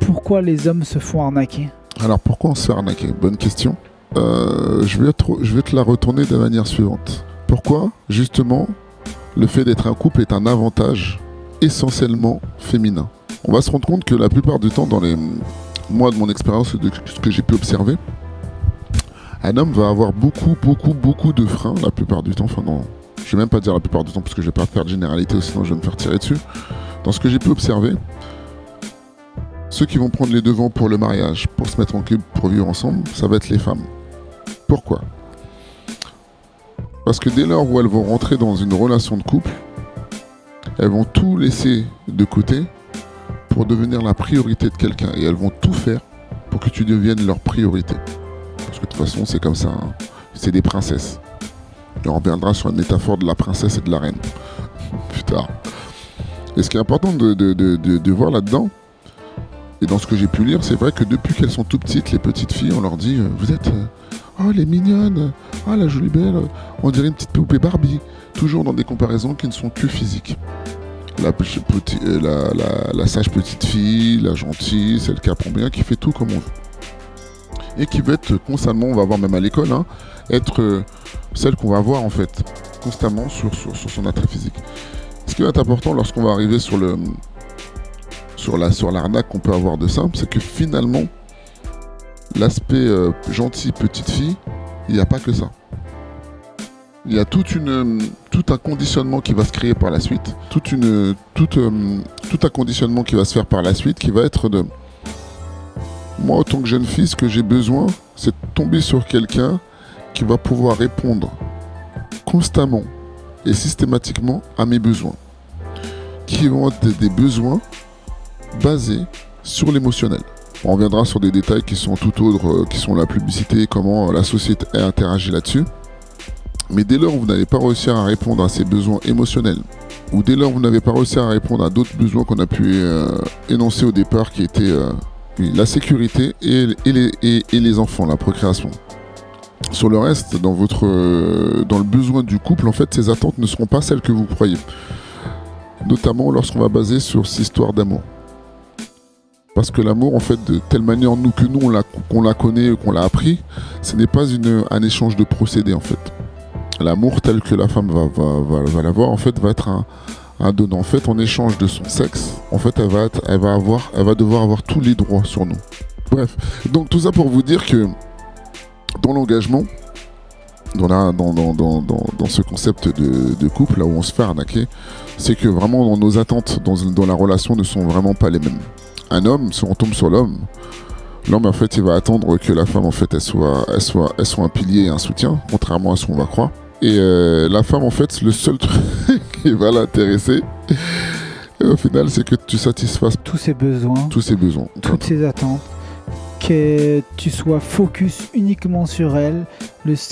Pourquoi les hommes se font arnaquer Alors pourquoi on se fait arnaquer? Bonne question. Euh, je, vais te, la retourner de la manière suivante. Pourquoi Justement, le fait d'être un couple est un avantage essentiellement féminin? On va se rendre compte que la plupart du temps, dans les mois de mon expérience, de ce que j'ai pu observer, un homme va avoir beaucoup, beaucoup, beaucoup de freins la plupart du temps. Enfin, non, je vais même pas dire la plupart du temps parce que je vais pas faire de généralité, sinon je vais me faire tirer dessus. Dans ce que j'ai pu observer, ceux qui vont prendre les devants pour le mariage, pour se mettre en couple, pour vivre ensemble, ça va être les femmes. Pourquoi? Parce que dès lors où elles vont rentrer dans une relation de couple, elles vont tout laisser de côté pour devenir la priorité de quelqu'un. Et elles vont tout faire pour que tu deviennes leur priorité. Parce que de toute façon, c'est comme ça. Hein. C'est des princesses. Et on reviendra sur la métaphore de la princesse et de la reine. Plus tard. Et ce qui est important de, de voir là-dedans, et dans ce que j'ai pu lire, c'est vrai que depuis qu'elles sont tout petites, les petites filles, on leur dit euh, Vous êtes. Euh, oh, les mignonnes Oh, la jolie belle On dirait une petite poupée Barbie. Toujours dans des comparaisons qui ne sont que physiques. La, euh, la, sage petite fille, la gentille, celle qui apprend bien, qui fait tout comme on veut. Et qui va être constamment, on va voir même à l'école, hein, être celle qu'on va voir en fait, constamment sur, sur son attrait physique. Ce qui va être important lorsqu'on va arriver sur le, sur la sur l'arnaque qu'on peut avoir de simple, c'est que finalement, l'aspect euh, gentil petite fille, il n'y a pas que ça. Il y a toute une, tout un conditionnement qui va se créer par la suite, toute une, tout, euh, tout un conditionnement qui va se faire par la suite, qui va être de moi, en tant que jeune fille, ce que j'ai besoin, c'est de tomber sur quelqu'un qui va pouvoir répondre constamment et systématiquement à mes besoins. Qui vont être des besoins basé sur l'émotionnel. On reviendra sur des détails qui sont tout autres, euh, qui sont la publicité, comment la société interagit là-dessus. Mais dès lors où vous n'allez pas réussir à répondre à ces besoins émotionnels, ou dès lors où vous n'avez pas réussi à répondre à d'autres besoins qu'on a pu euh, énoncer au départ, qui étaient euh, la sécurité et, les, enfants, la procréation. Sur le reste, dans, votre, dans le besoin du couple, en fait, ces attentes ne seront pas celles que vous croyez. Notamment lorsqu'on va baser sur cette histoire d'amour. Parce que l'amour, en fait, de telle manière nous, que nous, on la, qu'on la connaît, qu'on l'a appris, ce n'est pas une, un échange de procédés, en fait. L'amour tel que la femme va, va, va, l'avoir, en fait, va être un, un donnant. En fait, en échange de son sexe, en fait, elle va, elle, va avoir, elle va devoir avoir tous les droits sur nous. Bref, donc tout ça pour vous dire que dans l'engagement, dans, la, dans, dans, dans, dans, ce concept de, de, couple, là où on se fait arnaquer, c'est que vraiment nos attentes dans, dans la relation ne sont vraiment pas les mêmes. Un homme, si on tombe sur l'homme, l'homme en fait il va attendre que la femme en fait elle soit, elle soit, elle soit un pilier et un soutien, contrairement à ce qu'on va croire. Et euh, la femme en fait le seul truc qui va l'intéresser, au final c'est que tu satisfasses tous ses besoins, tous ses besoins, toutes ses attentes, que tu sois focus uniquement sur elle,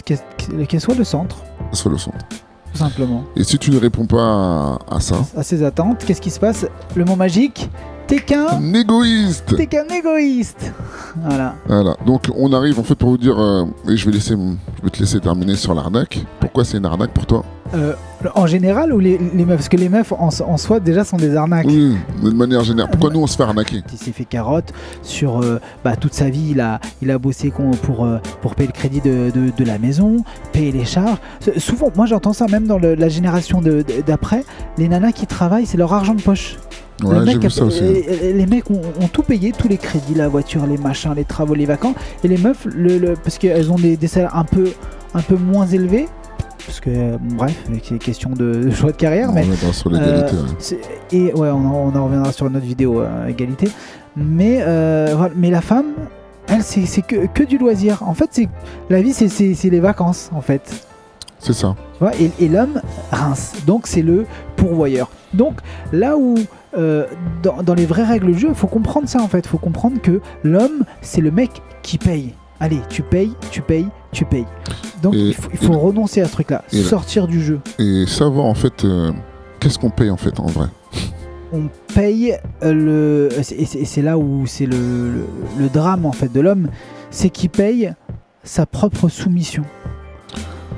qu'elle soit le centre. Soit le centre. Tout simplement. Et si tu ne réponds pas à ça, à ses attentes, qu'est-ce qui se passe? Le mot magique, T'es qu'un égoïste. T'es qu'un égoïste. Voilà. Voilà. Donc on arrive en fait pour vous dire, euh, et je vais laisser, je vais te laisser terminer sur l'arnaque. Pourquoi c'est une arnaque pour toi euh, En général ou les, les, meufs? Parce que les meufs en, soi déjà sont des arnaques. Oui, de manière générale. Pourquoi nous on se fait arnaquer? Il s'est fait carotte sur euh, bah, toute sa vie. Il a, il a bossé pour, pour payer le crédit de, de, la maison, payer les charges. Souvent, moi j'entends ça même dans la génération d'après. Les nanas qui travaillent, c'est leur argent de poche les mecs ont, tout payé, tous les crédits, la voiture, les machins, les travaux, les vacances. Et les meufs, le, parce qu'elles ont des, salaires un peu, un peu moins élevés, parce que bref, c'est question de, choix de carrière. mais, sur l'égalité. Euh, et ouais, on en, reviendra sur une autre vidéo, euh, égalité. Mais, euh, mais la femme, elle, c'est que, que du loisir. En fait, c'est la vie, c'est les vacances, en fait. C'est ça. et, et l'homme rince. Donc, c'est le pourvoyeur. Donc, là où euh, dans, les vraies règles du jeu, il faut comprendre ça en fait. Il faut comprendre que l'homme, c'est le mec qui paye. Allez, tu payes, tu payes, tu payes. Donc il faut, renoncer à ce truc-là, sortir du jeu. Et savoir en fait, euh, qu'est-ce qu'on paye en fait en vrai? On paye euh, le. Et c'est là où c'est le, drame en fait de l'homme, c'est qu'il paye sa propre soumission.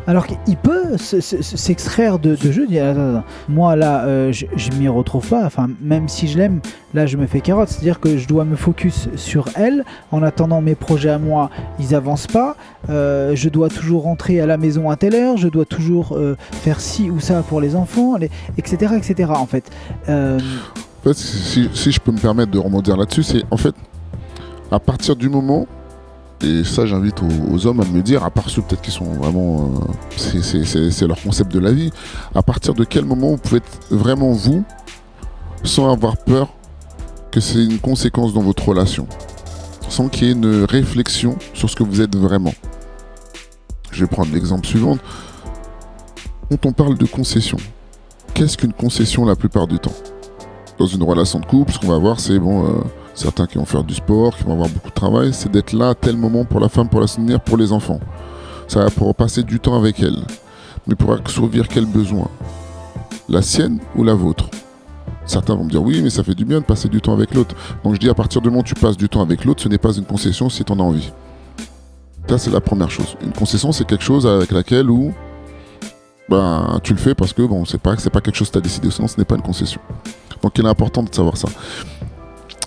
Alors qu'il peut se- se- s'extraire de, de jeu. dire, Moi là, euh, je, m'y retrouve pas. Enfin, même si je l'aime, là je me fais carotte. C'est-à-dire que je dois me focus sur elle. En attendant mes projets à moi, ils avancent pas. Euh, je dois toujours rentrer à la maison à telle heure. Je dois toujours euh, faire ci ou ça pour les enfants, etc., etc. En fait. En fait, si, si je peux me permettre de rebondir là-dessus, c'est en fait, à partir du moment, et ça j'invite aux, hommes à me dire, à part ceux peut-être qui sont vraiment, euh, c'est leur concept de la vie, à partir de quel moment vous pouvez être vraiment vous, sans avoir peur que c'est une conséquence dans votre relation, sans qu'il y ait une réflexion sur ce que vous êtes vraiment. Je vais prendre l'exemple suivant. Quand on parle de concession, qu'est-ce qu'une concession la plupart du temps? Dans une relation de couple, ce qu'on va voir, c'est bon, euh, certains qui vont faire du sport, qui vont avoir beaucoup de travail, c'est d'être là à tel moment pour la femme, pour la soutenir, pour les enfants. Ça va pour passer du temps avec elle. Mais pour assouvir quel besoin La sienne ou la vôtre? Certains vont me dire oui, mais ça fait du bien de passer du temps avec l'autre. Donc je dis à partir du moment où tu passes du temps avec l'autre, ce n'est pas une concession si tu en as envie. Ça, c'est la première chose. Une concession, c'est quelque chose avec laquelle où ben, tu le fais parce que bon, c'est pas, c'est pas quelque chose que tu as décidé, sinon ce n'est pas une concession. Donc il est important de savoir ça.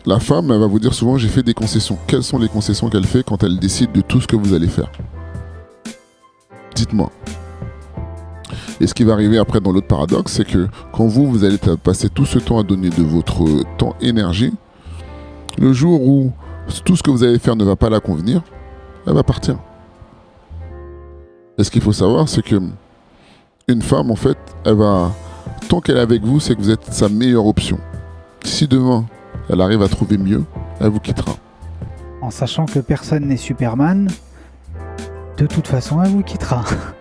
La femme, elle va vous dire souvent j'ai fait des concessions. Quelles sont les concessions qu'elle fait quand elle décide de tout ce que vous allez faire Dites-moi. Et ce qui va arriver après dans l'autre paradoxe, c'est que quand vous, vous allez passer tout ce temps à donner de votre temps énergie, le jour où tout ce que vous allez faire ne va pas la convenir, elle va partir. Et ce qu'il faut savoir, c'est que une femme, en fait, elle va tant qu'elle est avec vous, c'est que vous êtes sa meilleure option. Si demain, elle arrive à trouver mieux, elle vous quittera. en sachant que personne n'est Superman, de toute façon, elle vous quittera.